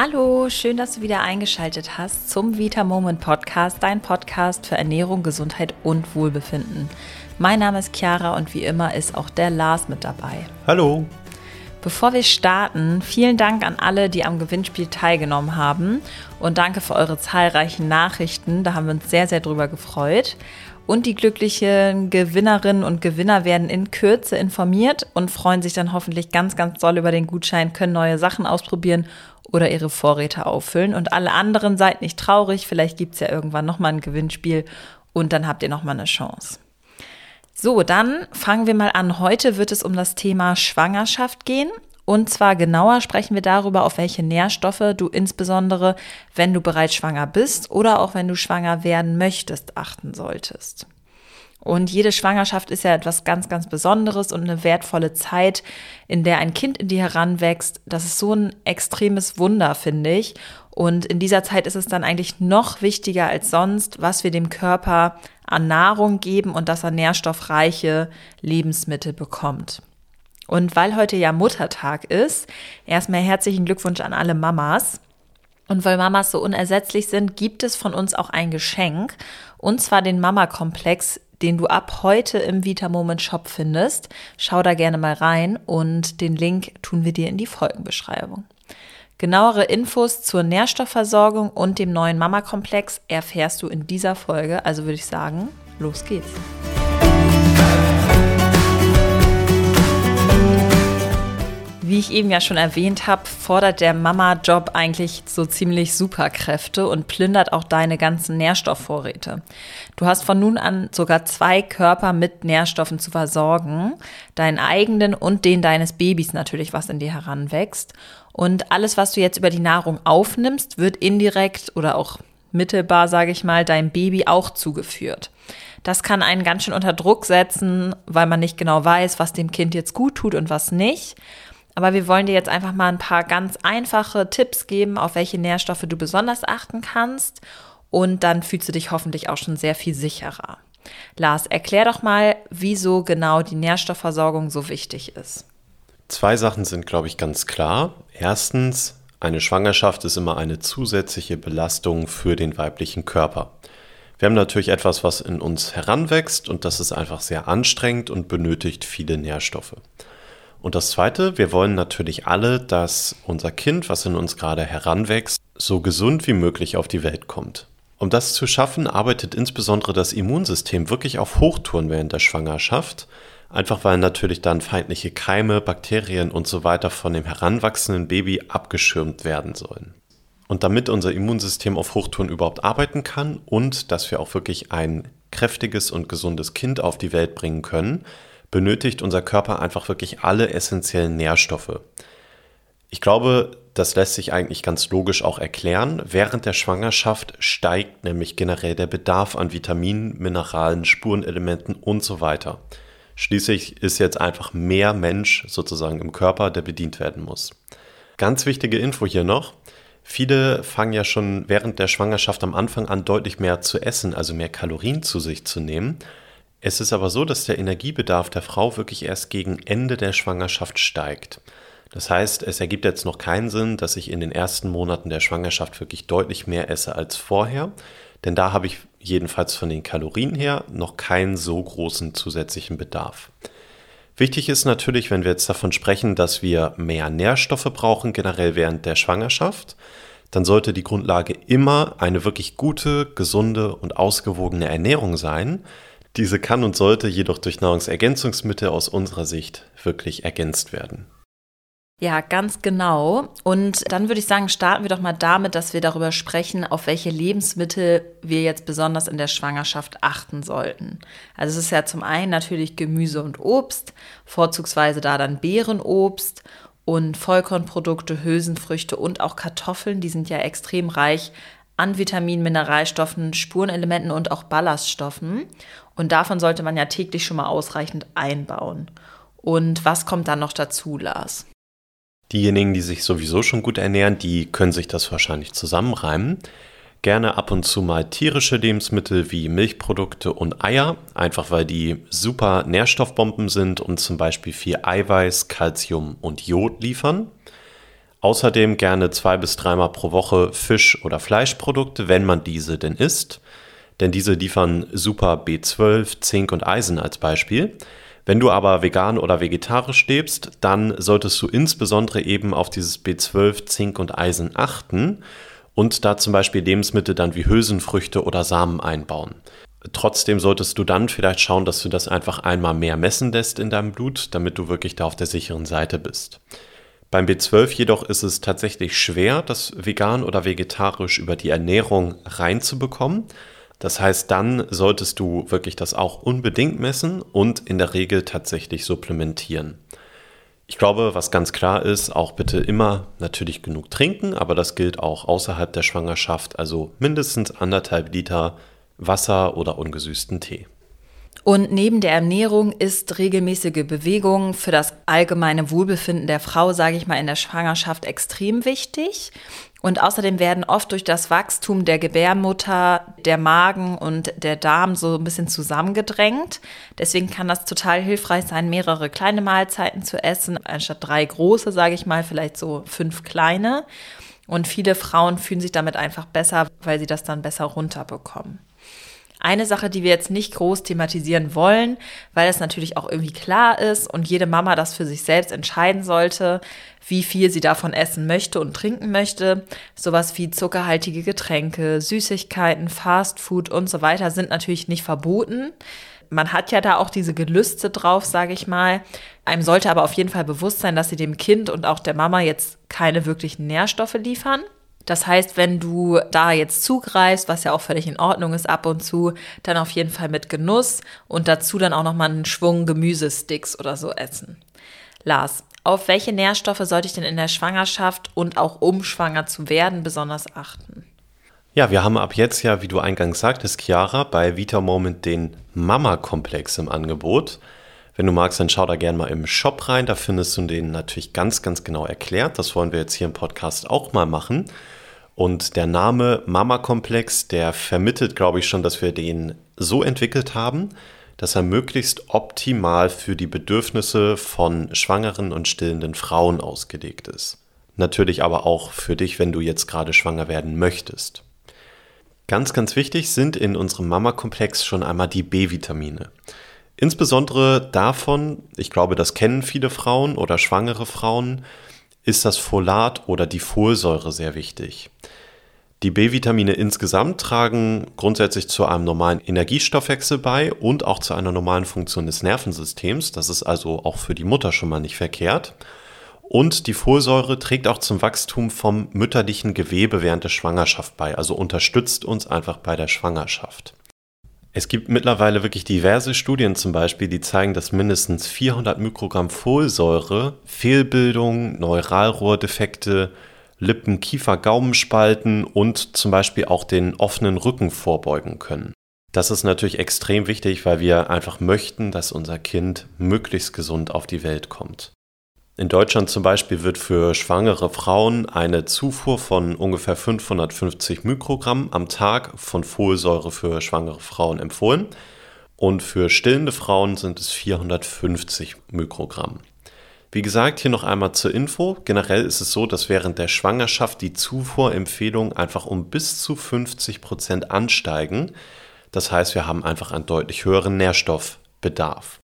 Hallo, schön, dass du wieder eingeschaltet hast zum Vita Moment Podcast, dein Podcast für Ernährung, Gesundheit und Wohlbefinden. Mein Name ist Chiara und wie immer ist auch der Lars mit dabei. Hallo. Bevor wir starten, vielen Dank an alle, die am Gewinnspiel teilgenommen haben und danke für eure zahlreichen Nachrichten. Da haben wir uns sehr, sehr drüber gefreut. Und die glücklichen Gewinnerinnen und Gewinner werden in Kürze informiert und freuen sich dann hoffentlich ganz, ganz doll über den Gutschein, können neue Sachen ausprobieren oder ihre Vorräte auffüllen. Und alle anderen seid nicht traurig, vielleicht gibt es ja irgendwann nochmal ein Gewinnspiel und dann habt ihr nochmal eine Chance. So, dann fangen wir mal an. Heute wird es um das Thema Schwangerschaft gehen. Und zwar genauer sprechen wir darüber, auf welche Nährstoffe du insbesondere, wenn du bereits schwanger bist oder auch wenn du schwanger werden möchtest, achten solltest. Und jede Schwangerschaft ist ja etwas ganz, ganz Besonderes und eine wertvolle Zeit, in der ein Kind in dir heranwächst. Das ist so ein extremes Wunder, finde ich. Und in dieser Zeit ist es dann eigentlich noch wichtiger als sonst, was wir dem Körper an Nahrung geben und dass er nährstoffreiche Lebensmittel bekommt. Und weil heute ja Muttertag ist, erstmal herzlichen Glückwunsch an alle Mamas. Und weil Mamas so unersetzlich sind, gibt es von uns auch ein Geschenk. Und zwar den Mama-Komplex, den du ab heute im Vita Moment Shop findest. Schau da gerne mal rein und den Link tun wir dir in die Folgenbeschreibung. Genauere Infos zur Nährstoffversorgung und dem neuen Mama-Komplex erfährst du in dieser Folge. Also würde ich sagen, los geht's. Wie ich eben ja schon erwähnt habe, fordert der Mama-Job eigentlich so ziemlich Superkräfte und plündert auch deine ganzen Nährstoffvorräte. Du hast von nun an sogar zwei Körper mit Nährstoffen zu versorgen, deinen eigenen und den deines Babys natürlich, was in dir heranwächst. Und alles, was du jetzt über die Nahrung aufnimmst, wird indirekt oder auch mittelbar, sage ich mal, deinem Baby auch zugeführt. Das kann einen ganz schön unter Druck setzen, weil man nicht genau weiß, was dem Kind jetzt gut tut und was nicht. Aber wir wollen dir jetzt einfach mal ein paar ganz einfache Tipps geben, auf welche Nährstoffe du besonders achten kannst. Und dann fühlst du dich hoffentlich auch schon sehr viel sicherer. Lars, erklär doch mal, wieso genau die Nährstoffversorgung so wichtig ist. Zwei Sachen sind, glaube ich, ganz klar. Erstens, eine Schwangerschaft ist immer eine zusätzliche Belastung für den weiblichen Körper. Wir haben natürlich etwas, was in uns heranwächst und das ist einfach sehr anstrengend und benötigt viele Nährstoffe. Und das Zweite, wir wollen natürlich alle, dass unser Kind, was in uns gerade heranwächst, so gesund wie möglich auf die Welt kommt. Um das zu schaffen, arbeitet insbesondere das Immunsystem wirklich auf Hochtouren während der Schwangerschaft, einfach weil natürlich dann feindliche Keime, Bakterien und so weiter von dem heranwachsenden Baby abgeschirmt werden sollen. Und damit unser Immunsystem auf Hochtouren überhaupt arbeiten kann und dass wir auch wirklich ein kräftiges und gesundes Kind auf die Welt bringen können, benötigt unser Körper einfach wirklich alle essentiellen Nährstoffe. Ich glaube, das lässt sich eigentlich ganz logisch auch erklären. Während der Schwangerschaft steigt nämlich generell der Bedarf an Vitaminen, Mineralen, Spurenelementen und so weiter. Schließlich ist jetzt einfach mehr Mensch sozusagen im Körper, der bedient werden muss. Ganz wichtige Info hier noch. Viele fangen ja schon während der Schwangerschaft am Anfang an, deutlich mehr zu essen, also mehr Kalorien zu sich zu nehmen. Es ist aber so, dass der Energiebedarf der Frau wirklich erst gegen Ende der Schwangerschaft steigt. Das heißt, es ergibt jetzt noch keinen Sinn, dass ich in den ersten Monaten der Schwangerschaft wirklich deutlich mehr esse als vorher, denn da habe ich jedenfalls von den Kalorien her noch keinen so großen zusätzlichen Bedarf. Wichtig ist natürlich, wenn wir jetzt davon sprechen, dass wir mehr Nährstoffe brauchen, generell während der Schwangerschaft, dann sollte die Grundlage immer eine wirklich gute, gesunde und ausgewogene Ernährung sein, diese kann und sollte jedoch durch Nahrungsergänzungsmittel aus unserer Sicht wirklich ergänzt werden. Ja, ganz genau. Und dann würde ich sagen, starten wir doch mal damit, dass wir darüber sprechen, auf welche Lebensmittel wir jetzt besonders in der Schwangerschaft achten sollten. Also es ist ja zum einen natürlich Gemüse und Obst, vorzugsweise da dann Beerenobst und Vollkornprodukte, Hülsenfrüchte und auch Kartoffeln, die sind ja extrem reich an Vitaminen, Mineralstoffen, Spurenelementen und auch Ballaststoffen. Und davon sollte man ja täglich schon mal ausreichend einbauen. Und was kommt dann noch dazu, Lars? Diejenigen, die sich sowieso schon gut ernähren, die können sich das wahrscheinlich zusammenreimen. Gerne ab und zu mal tierische Lebensmittel wie Milchprodukte und Eier, einfach weil die super Nährstoffbomben sind und zum Beispiel viel Eiweiß, Kalzium und Jod liefern. Außerdem gerne zwei bis dreimal pro Woche Fisch- oder Fleischprodukte, wenn man diese denn isst. Denn diese liefern super B12, Zink und Eisen als Beispiel. Wenn du aber vegan oder vegetarisch lebst, dann solltest du insbesondere eben auf dieses B12, Zink und Eisen achten und da zum Beispiel Lebensmittel dann wie Hülsenfrüchte oder Samen einbauen. Trotzdem solltest du dann vielleicht schauen, dass du das einfach einmal mehr messen lässt in deinem Blut, damit du wirklich da auf der sicheren Seite bist. Beim B12 jedoch ist es tatsächlich schwer, das vegan oder vegetarisch über die Ernährung reinzubekommen. Das heißt, dann solltest du wirklich das auch unbedingt messen und in der Regel tatsächlich supplementieren. Ich glaube, was ganz klar ist, auch bitte immer natürlich genug trinken, aber das gilt auch außerhalb der Schwangerschaft, also mindestens anderthalb Liter Wasser oder ungesüßten Tee. Und neben der Ernährung ist regelmäßige Bewegung für das allgemeine Wohlbefinden der Frau, sage ich mal, in der Schwangerschaft extrem wichtig. Und außerdem werden oft durch das Wachstum der Gebärmutter der Magen und der Darm so ein bisschen zusammengedrängt. Deswegen kann das total hilfreich sein, mehrere kleine Mahlzeiten zu essen, anstatt drei große, sage ich mal, vielleicht so fünf kleine. Und viele Frauen fühlen sich damit einfach besser, weil sie das dann besser runterbekommen. Eine Sache, die wir jetzt nicht groß thematisieren wollen, weil es natürlich auch irgendwie klar ist und jede Mama das für sich selbst entscheiden sollte, wie viel sie davon essen möchte und trinken möchte. Sowas wie zuckerhaltige Getränke, Süßigkeiten, Fastfood und so weiter sind natürlich nicht verboten. Man hat ja da auch diese Gelüste drauf, sage ich mal. Einem sollte aber auf jeden Fall bewusst sein, dass sie dem Kind und auch der Mama jetzt keine wirklichen Nährstoffe liefern. Das heißt, wenn du da jetzt zugreifst, was ja auch völlig in Ordnung ist ab und zu, dann auf jeden Fall mit Genuss und dazu dann auch nochmal einen Schwung Gemüsesticks oder so essen. Lars, auf welche Nährstoffe sollte ich denn in der Schwangerschaft und auch um schwanger zu werden besonders achten? Ja, wir haben ab jetzt ja, wie du eingangs sagtest, Chiara, bei Vita Moment den Mama-Komplex im Angebot. Wenn du magst, dann schau da gerne mal im Shop rein. Da findest du den natürlich ganz, ganz genau erklärt. Das wollen wir jetzt hier im Podcast auch mal machen. Und der Name Mama Komplex, der vermittelt, glaube ich, schon, dass wir den so entwickelt haben, dass er möglichst optimal für die Bedürfnisse von schwangeren und stillenden Frauen ausgelegt ist. Natürlich aber auch für dich, wenn du jetzt gerade schwanger werden möchtest. Ganz, ganz wichtig sind in unserem Mama-Komplex schon einmal die B-Vitamine. Insbesondere davon, ich glaube, das kennen viele Frauen oder schwangere Frauen, ist das Folat oder die Folsäure sehr wichtig. Die B-Vitamine insgesamt tragen grundsätzlich zu einem normalen Energiestoffwechsel bei und auch zu einer normalen Funktion des Nervensystems. Das ist also auch für die Mutter schon mal nicht verkehrt. Und die Folsäure trägt auch zum Wachstum vom mütterlichen Gewebe während der Schwangerschaft bei, also unterstützt uns einfach bei der Schwangerschaft. Es gibt mittlerweile wirklich diverse Studien zum Beispiel, die zeigen, dass mindestens 400 Mikrogramm Folsäure Fehlbildungen, Neuralrohrdefekte, Lippen-, Kiefer-, Gaumenspalten und zum Beispiel auch den offenen Rücken vorbeugen können. Das ist natürlich extrem wichtig, weil wir einfach möchten, dass unser Kind möglichst gesund auf die Welt kommt. In Deutschland zum Beispiel wird für schwangere Frauen eine Zufuhr von ungefähr 550 Mikrogramm am Tag von Folsäure für schwangere Frauen empfohlen und für stillende Frauen sind es 450 Mikrogramm. Wie gesagt, hier noch einmal zur Info. Generell ist es so, dass während der Schwangerschaft die Zufuhrempfehlungen einfach um bis zu 50 Prozent ansteigen. Das heißt, wir haben einfach einen deutlich höheren Nährstoffbedarf.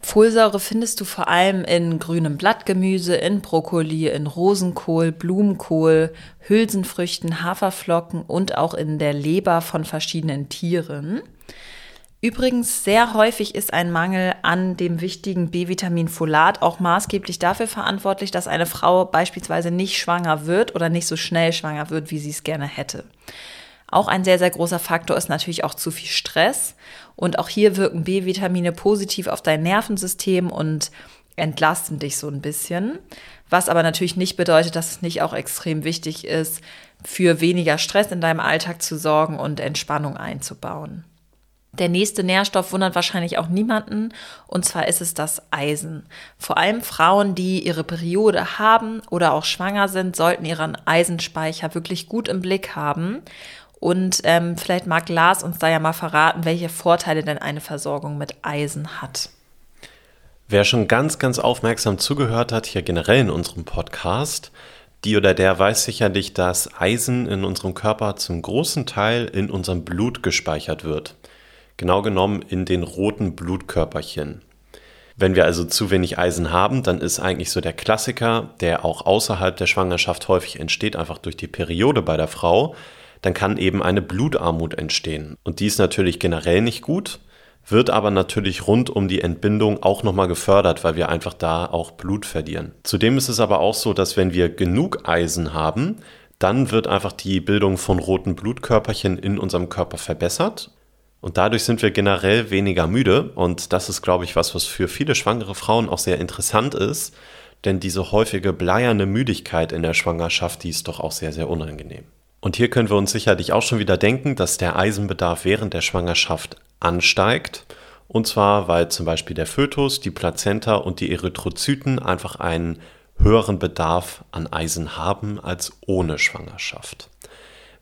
Folsäure findest du vor allem in grünem Blattgemüse, in Brokkoli, in Rosenkohl, Blumenkohl, Hülsenfrüchten, Haferflocken und auch in der Leber von verschiedenen Tieren. Übrigens, sehr häufig ist ein Mangel an dem wichtigen B-Vitamin Folat auch maßgeblich dafür verantwortlich, dass eine Frau beispielsweise nicht schwanger wird oder nicht so schnell schwanger wird, wie sie es gerne hätte. Auch ein sehr, sehr großer Faktor ist natürlich auch zu viel Stress. Und auch hier wirken B-Vitamine positiv auf dein Nervensystem und entlasten dich so ein bisschen. Was aber natürlich nicht bedeutet, dass es nicht auch extrem wichtig ist, für weniger Stress in deinem Alltag zu sorgen und Entspannung einzubauen. Der nächste Nährstoff wundert wahrscheinlich auch niemanden, und zwar ist es das Eisen. Vor allem Frauen, die ihre Periode haben oder auch schwanger sind, sollten ihren Eisenspeicher wirklich gut im Blick haben. Und ähm, vielleicht mag Lars uns da ja mal verraten, welche Vorteile denn eine Versorgung mit Eisen hat. Wer schon ganz, ganz aufmerksam zugehört hat, hier generell in unserem Podcast, die oder der weiß sicherlich, dass Eisen in unserem Körper zum großen Teil in unserem Blut gespeichert wird. Genau genommen in den roten Blutkörperchen. Wenn wir also zu wenig Eisen haben, dann ist eigentlich so der Klassiker, der auch außerhalb der Schwangerschaft häufig entsteht, einfach durch die Periode bei der Frau, dann kann eben eine Blutarmut entstehen. Und die ist natürlich generell nicht gut wird aber natürlich rund um die Entbindung auch nochmal gefördert, weil wir einfach da auch Blut verlieren. Zudem ist es aber auch so, dass wenn wir genug Eisen haben, dann wird einfach die Bildung von roten Blutkörperchen in unserem Körper verbessert. Und dadurch sind wir generell weniger müde. Und das ist, glaube ich, was, was für viele schwangere Frauen auch sehr interessant ist. Denn diese häufige bleierne Müdigkeit in der Schwangerschaft, die ist doch auch sehr, sehr unangenehm. Und hier können wir uns sicherlich auch schon wieder denken, dass der Eisenbedarf während der Schwangerschaft ansteigt. Und zwar, weil zum Beispiel der Fötus, die Plazenta und die Erythrozyten einfach einen höheren Bedarf an Eisen haben als ohne Schwangerschaft.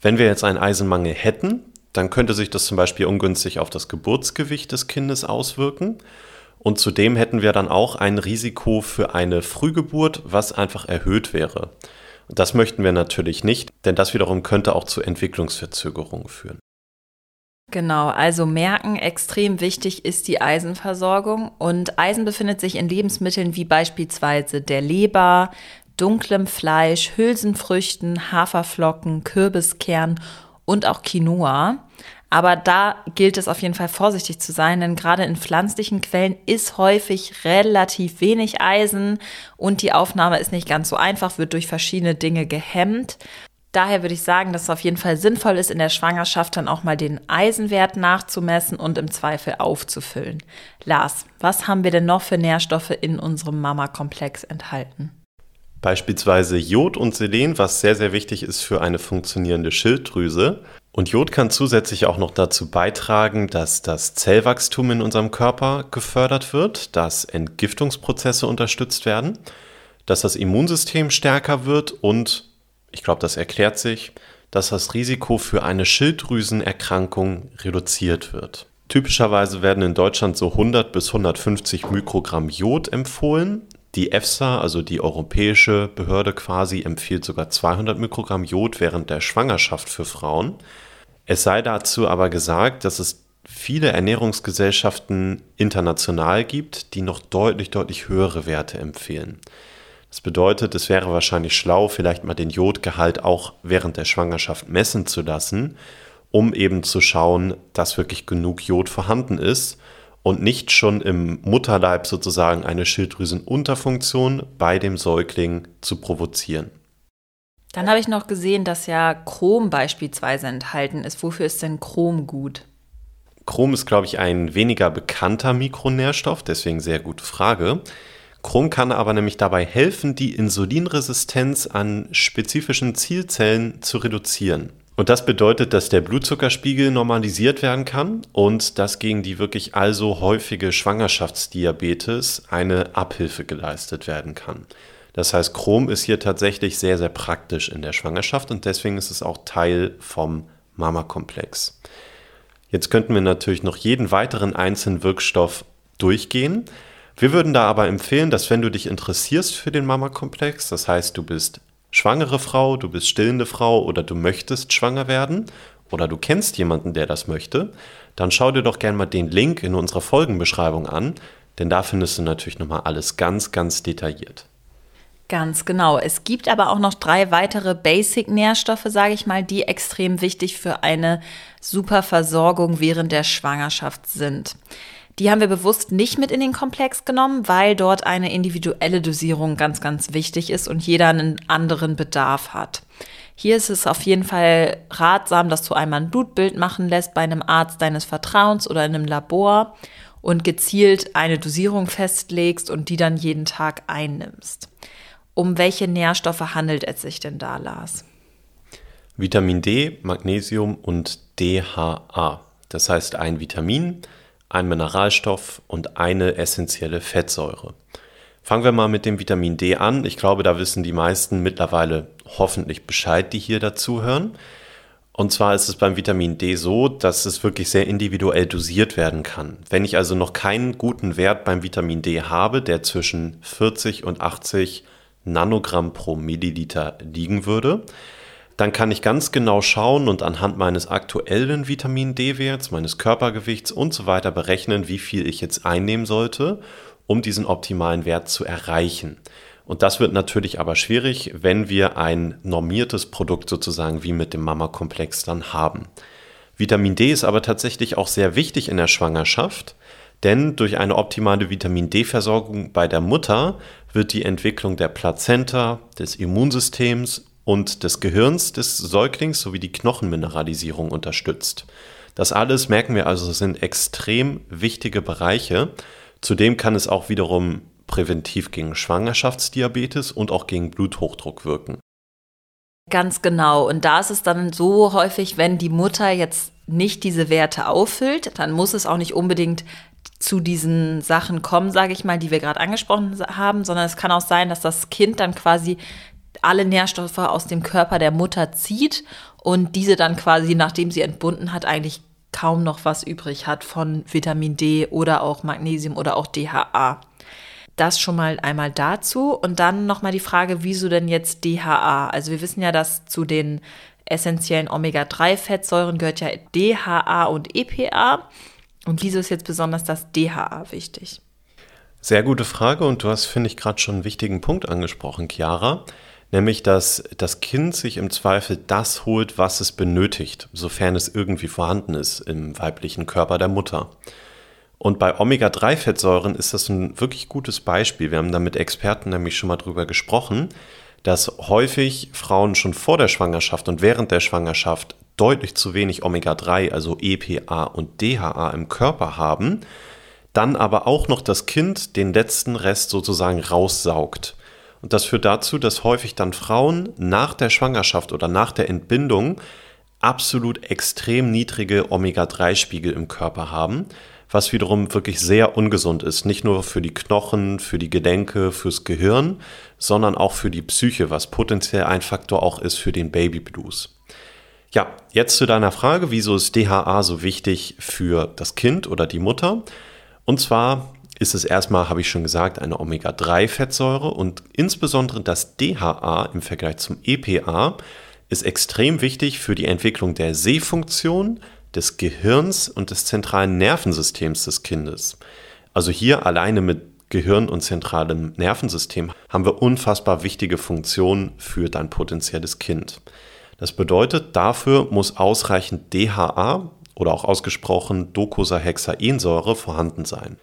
Wenn wir jetzt einen Eisenmangel hätten, dann könnte sich das zum Beispiel ungünstig auf das Geburtsgewicht des Kindes auswirken. Und zudem hätten wir dann auch ein Risiko für eine Frühgeburt, was einfach erhöht wäre. Das möchten wir natürlich nicht, denn das wiederum könnte auch zu Entwicklungsverzögerungen führen. Genau, also merken, extrem wichtig ist die Eisenversorgung und Eisen befindet sich in Lebensmitteln wie beispielsweise der Leber, dunklem Fleisch, Hülsenfrüchten, Haferflocken, Kürbiskern und auch Quinoa. Aber da gilt es auf jeden Fall vorsichtig zu sein, denn gerade in pflanzlichen Quellen ist häufig relativ wenig Eisen und die Aufnahme ist nicht ganz so einfach, wird durch verschiedene Dinge gehemmt. Daher würde ich sagen, dass es auf jeden Fall sinnvoll ist, in der Schwangerschaft dann auch mal den Eisenwert nachzumessen und im Zweifel aufzufüllen. Lars, was haben wir denn noch für Nährstoffe in unserem Mama-Komplex enthalten? Beispielsweise Jod und Selen, was sehr, sehr wichtig ist für eine funktionierende Schilddrüse. Und Jod kann zusätzlich auch noch dazu beitragen, dass das Zellwachstum in unserem Körper gefördert wird, dass Entgiftungsprozesse unterstützt werden, dass das Immunsystem stärker wird und ich glaube, das erklärt sich, dass das Risiko für eine Schilddrüsenerkrankung reduziert wird. Typischerweise werden in Deutschland so 100 bis 150 Mikrogramm Jod empfohlen. Die EFSA, also die europäische Behörde quasi, empfiehlt sogar 200 Mikrogramm Jod während der Schwangerschaft für Frauen. Es sei dazu aber gesagt, dass es viele Ernährungsgesellschaften international gibt, die noch deutlich, deutlich höhere Werte empfehlen. Das bedeutet, es wäre wahrscheinlich schlau, vielleicht mal den Jodgehalt auch während der Schwangerschaft messen zu lassen, um eben zu schauen, dass wirklich genug Jod vorhanden ist und nicht schon im Mutterleib sozusagen eine Schilddrüsenunterfunktion bei dem Säugling zu provozieren. Dann habe ich noch gesehen, dass ja Chrom beispielsweise enthalten ist. Wofür ist denn Chrom gut? Chrom ist, glaube ich, ein weniger bekannter Mikronährstoff, deswegen sehr gute Frage. Chrom kann aber nämlich dabei helfen, die Insulinresistenz an spezifischen Zielzellen zu reduzieren. Und das bedeutet, dass der Blutzuckerspiegel normalisiert werden kann und dass gegen die wirklich also häufige Schwangerschaftsdiabetes eine Abhilfe geleistet werden kann. Das heißt, Chrom ist hier tatsächlich sehr, sehr praktisch in der Schwangerschaft und deswegen ist es auch Teil vom Mama-Komplex. Jetzt könnten wir natürlich noch jeden weiteren einzelnen Wirkstoff durchgehen. Wir würden da aber empfehlen, dass wenn du dich interessierst für den Mama-Komplex, das heißt, du bist schwangere Frau, du bist stillende Frau oder du möchtest schwanger werden oder du kennst jemanden, der das möchte, dann schau dir doch gerne mal den Link in unserer Folgenbeschreibung an, denn da findest du natürlich nochmal alles ganz, ganz detailliert. Ganz genau. Es gibt aber auch noch drei weitere Basic-Nährstoffe, sage ich mal, die extrem wichtig für eine super Versorgung während der Schwangerschaft sind. Die haben wir bewusst nicht mit in den Komplex genommen, weil dort eine individuelle Dosierung ganz, ganz wichtig ist und jeder einen anderen Bedarf hat. Hier ist es auf jeden Fall ratsam, dass du einmal ein Blutbild machen lässt bei einem Arzt deines Vertrauens oder in einem Labor und gezielt eine Dosierung festlegst und die dann jeden Tag einnimmst. Um welche Nährstoffe handelt es sich denn da, Lars? Vitamin D, Magnesium und DHA. Das heißt ein Vitamin, ein Mineralstoff und eine essentielle Fettsäure. Fangen wir mal mit dem Vitamin D an. Ich glaube, da wissen die meisten mittlerweile hoffentlich Bescheid, die hier dazuhören. Und zwar ist es beim Vitamin D so, dass es wirklich sehr individuell dosiert werden kann. Wenn ich also noch keinen guten Wert beim Vitamin D habe, der zwischen 40 und 80 Nanogramm pro Milliliter liegen würde, dann kann ich ganz genau schauen und anhand meines aktuellen Vitamin D-Werts, meines Körpergewichts und so weiter berechnen, wie viel ich jetzt einnehmen sollte, um diesen optimalen Wert zu erreichen. Und das wird natürlich aber schwierig, wenn wir ein normiertes Produkt sozusagen wie mit dem Mama-Komplex dann haben. Vitamin D ist aber tatsächlich auch sehr wichtig in der Schwangerschaft, denn durch eine optimale Vitamin D-Versorgung bei der Mutter wird die Entwicklung der Plazenta, des Immunsystems und des Gehirns des Säuglings sowie die Knochenmineralisierung unterstützt. Das alles merken wir also sind extrem wichtige Bereiche. Zudem kann es auch wiederum präventiv gegen Schwangerschaftsdiabetes und auch gegen Bluthochdruck wirken. Ganz genau. Und da ist es dann so häufig, wenn die Mutter jetzt nicht diese Werte auffüllt, dann muss es auch nicht unbedingt zu diesen Sachen kommen, sage ich mal, die wir gerade angesprochen haben, sondern es kann auch sein, dass das Kind dann quasi alle Nährstoffe aus dem Körper der Mutter zieht und diese dann quasi, nachdem sie entbunden hat, eigentlich kaum noch was übrig hat von Vitamin D oder auch Magnesium oder auch DHA. Das schon mal einmal dazu. Und dann nochmal die Frage, wieso denn jetzt DHA? Also wir wissen ja, dass zu den essentiellen Omega-3-Fettsäuren gehört ja DHA und EPA. Und wieso ist jetzt besonders das DHA wichtig? Sehr gute Frage und du hast, finde ich, gerade schon einen wichtigen Punkt angesprochen, Chiara. Nämlich, dass das Kind sich im Zweifel das holt, was es benötigt, sofern es irgendwie vorhanden ist im weiblichen Körper der Mutter. Und bei Omega-3-Fettsäuren ist das ein wirklich gutes Beispiel. Wir haben da mit Experten nämlich schon mal drüber gesprochen, dass häufig Frauen schon vor der Schwangerschaft und während der Schwangerschaft deutlich zu wenig Omega-3, also EPA und DHA im Körper haben, dann aber auch noch das Kind den letzten Rest sozusagen raussaugt. Und das führt dazu, dass häufig dann Frauen nach der Schwangerschaft oder nach der Entbindung absolut extrem niedrige Omega-3-Spiegel im Körper haben, was wiederum wirklich sehr ungesund ist. Nicht nur für die Knochen, für die Gelenke, fürs Gehirn, sondern auch für die Psyche, was potenziell ein Faktor auch ist für den Babyblues. Ja, jetzt zu deiner Frage, wieso ist DHA so wichtig für das Kind oder die Mutter? Und zwar ist es erstmal, habe ich schon gesagt, eine Omega-3-Fettsäure und insbesondere das DHA im Vergleich zum EPA ist extrem wichtig für die Entwicklung der Sehfunktion, des Gehirns und des zentralen Nervensystems des Kindes. Also hier alleine mit Gehirn und zentralem Nervensystem haben wir unfassbar wichtige Funktionen für dein potenzielles Kind. Das bedeutet, dafür muss ausreichend DHA oder auch ausgesprochen Docosahexaensäure vorhanden sein.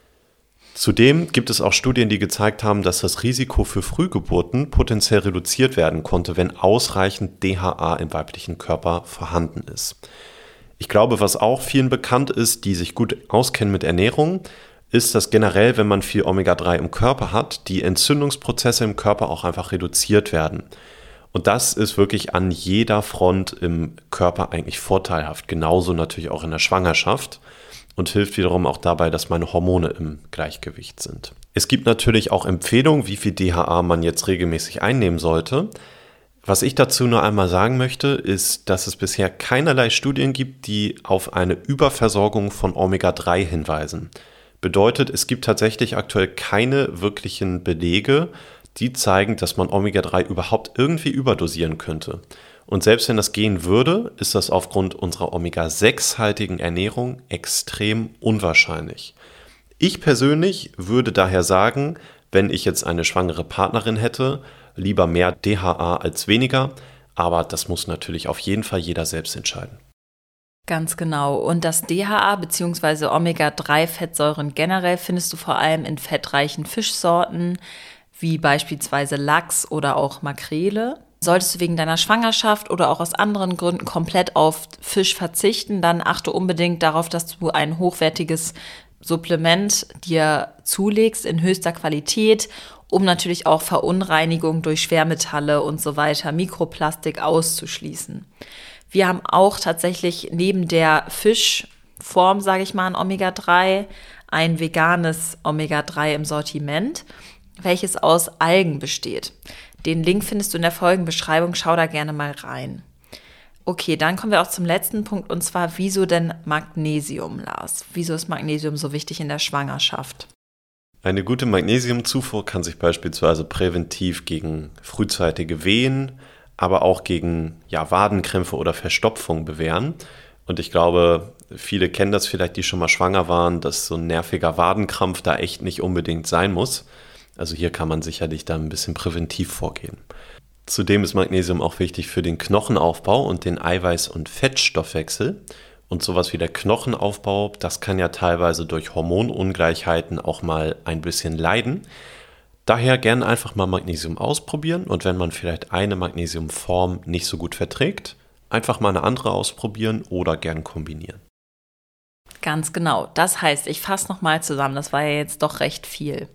Zudem gibt es auch Studien, die gezeigt haben, dass das Risiko für Frühgeburten potenziell reduziert werden konnte, wenn ausreichend DHA im weiblichen Körper vorhanden ist. Ich glaube, was auch vielen bekannt ist, die sich gut auskennen mit Ernährung, ist, dass generell, wenn man viel Omega-3 im Körper hat, die Entzündungsprozesse im Körper auch einfach reduziert werden. Und das ist wirklich an jeder Front im Körper eigentlich vorteilhaft. Genauso natürlich auch in der Schwangerschaft und hilft wiederum auch dabei, dass meine Hormone im Gleichgewicht sind. Es gibt natürlich auch Empfehlungen, wie viel DHA man jetzt regelmäßig einnehmen sollte. Was ich dazu nur einmal sagen möchte, ist, dass es bisher keinerlei Studien gibt, die auf eine Überversorgung von Omega-3 hinweisen. Bedeutet, es gibt tatsächlich aktuell keine wirklichen Belege, die zeigen, dass man Omega-3 überhaupt irgendwie überdosieren könnte. Und selbst wenn das gehen würde, ist das aufgrund unserer Omega-6-haltigen Ernährung extrem unwahrscheinlich. Ich persönlich würde daher sagen, wenn ich jetzt eine schwangere Partnerin hätte, lieber mehr DHA als weniger, aber das muss natürlich auf jeden Fall jeder selbst entscheiden. Ganz genau. Und das DHA bzw. Omega-3-Fettsäuren generell findest du vor allem in fettreichen Fischsorten, wie beispielsweise Lachs oder auch Makrele. Solltest du wegen deiner Schwangerschaft oder auch aus anderen Gründen komplett auf Fisch verzichten, dann achte unbedingt darauf, dass du ein hochwertiges Supplement dir zulegst in höchster Qualität um natürlich auch Verunreinigung durch Schwermetalle und so weiter, Mikroplastik auszuschließen. Wir haben auch tatsächlich neben der Fischform, sage ich mal, ein Omega-3, ein veganes Omega-3 im Sortiment, welches aus Algen besteht. Den Link findest du in der Folgenbeschreibung, schau da gerne mal rein. Okay, dann kommen wir auch zum letzten Punkt und zwar, wieso denn Magnesium, Lars? Wieso ist Magnesium so wichtig in der Schwangerschaft? Eine gute Magnesiumzufuhr kann sich beispielsweise präventiv gegen frühzeitige Wehen, aber auch gegen ja, Wadenkrämpfe oder Verstopfung bewähren. Und ich glaube, viele kennen das vielleicht, die schon mal schwanger waren, dass so ein nerviger Wadenkrampf da echt nicht unbedingt sein muss. Also hier kann man sicherlich da ein bisschen präventiv vorgehen. Zudem ist Magnesium auch wichtig für den Knochenaufbau und den Eiweiß- und Fettstoffwechsel. Und sowas wie der Knochenaufbau, das kann ja teilweise durch Hormonungleichheiten auch mal ein bisschen leiden. Daher gerne einfach mal Magnesium ausprobieren und wenn man vielleicht eine Magnesiumform nicht so gut verträgt, einfach mal eine andere ausprobieren oder gern kombinieren. Ganz genau. Das heißt, ich fasse nochmal zusammen, das war ja jetzt doch recht viel.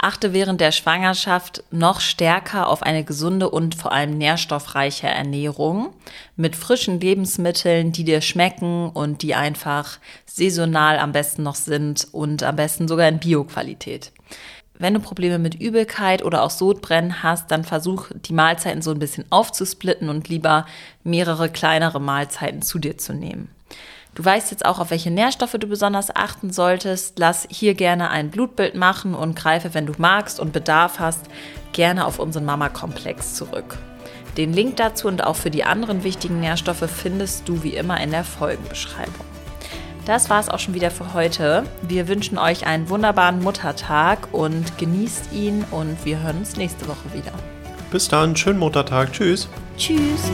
Achte während der Schwangerschaft noch stärker auf eine gesunde und vor allem nährstoffreiche Ernährung mit frischen Lebensmitteln, die dir schmecken und die einfach saisonal am besten noch sind und am besten sogar in Bioqualität. Wenn du Probleme mit Übelkeit oder auch Sodbrennen hast, dann versuch die Mahlzeiten so ein bisschen aufzusplitten und lieber mehrere kleinere Mahlzeiten zu dir zu nehmen. Du weißt jetzt auch, auf welche Nährstoffe du besonders achten solltest. Lass hier gerne ein Blutbild machen und greife, wenn du magst und Bedarf hast, gerne auf unseren Mama-Komplex zurück. Den Link dazu und auch für die anderen wichtigen Nährstoffe findest du wie immer in der Folgenbeschreibung. Das war es auch schon wieder für heute. Wir wünschen euch einen wunderbaren Muttertag und genießt ihn und wir hören uns nächste Woche wieder. Bis dann, schönen Muttertag, tschüss. Tschüss.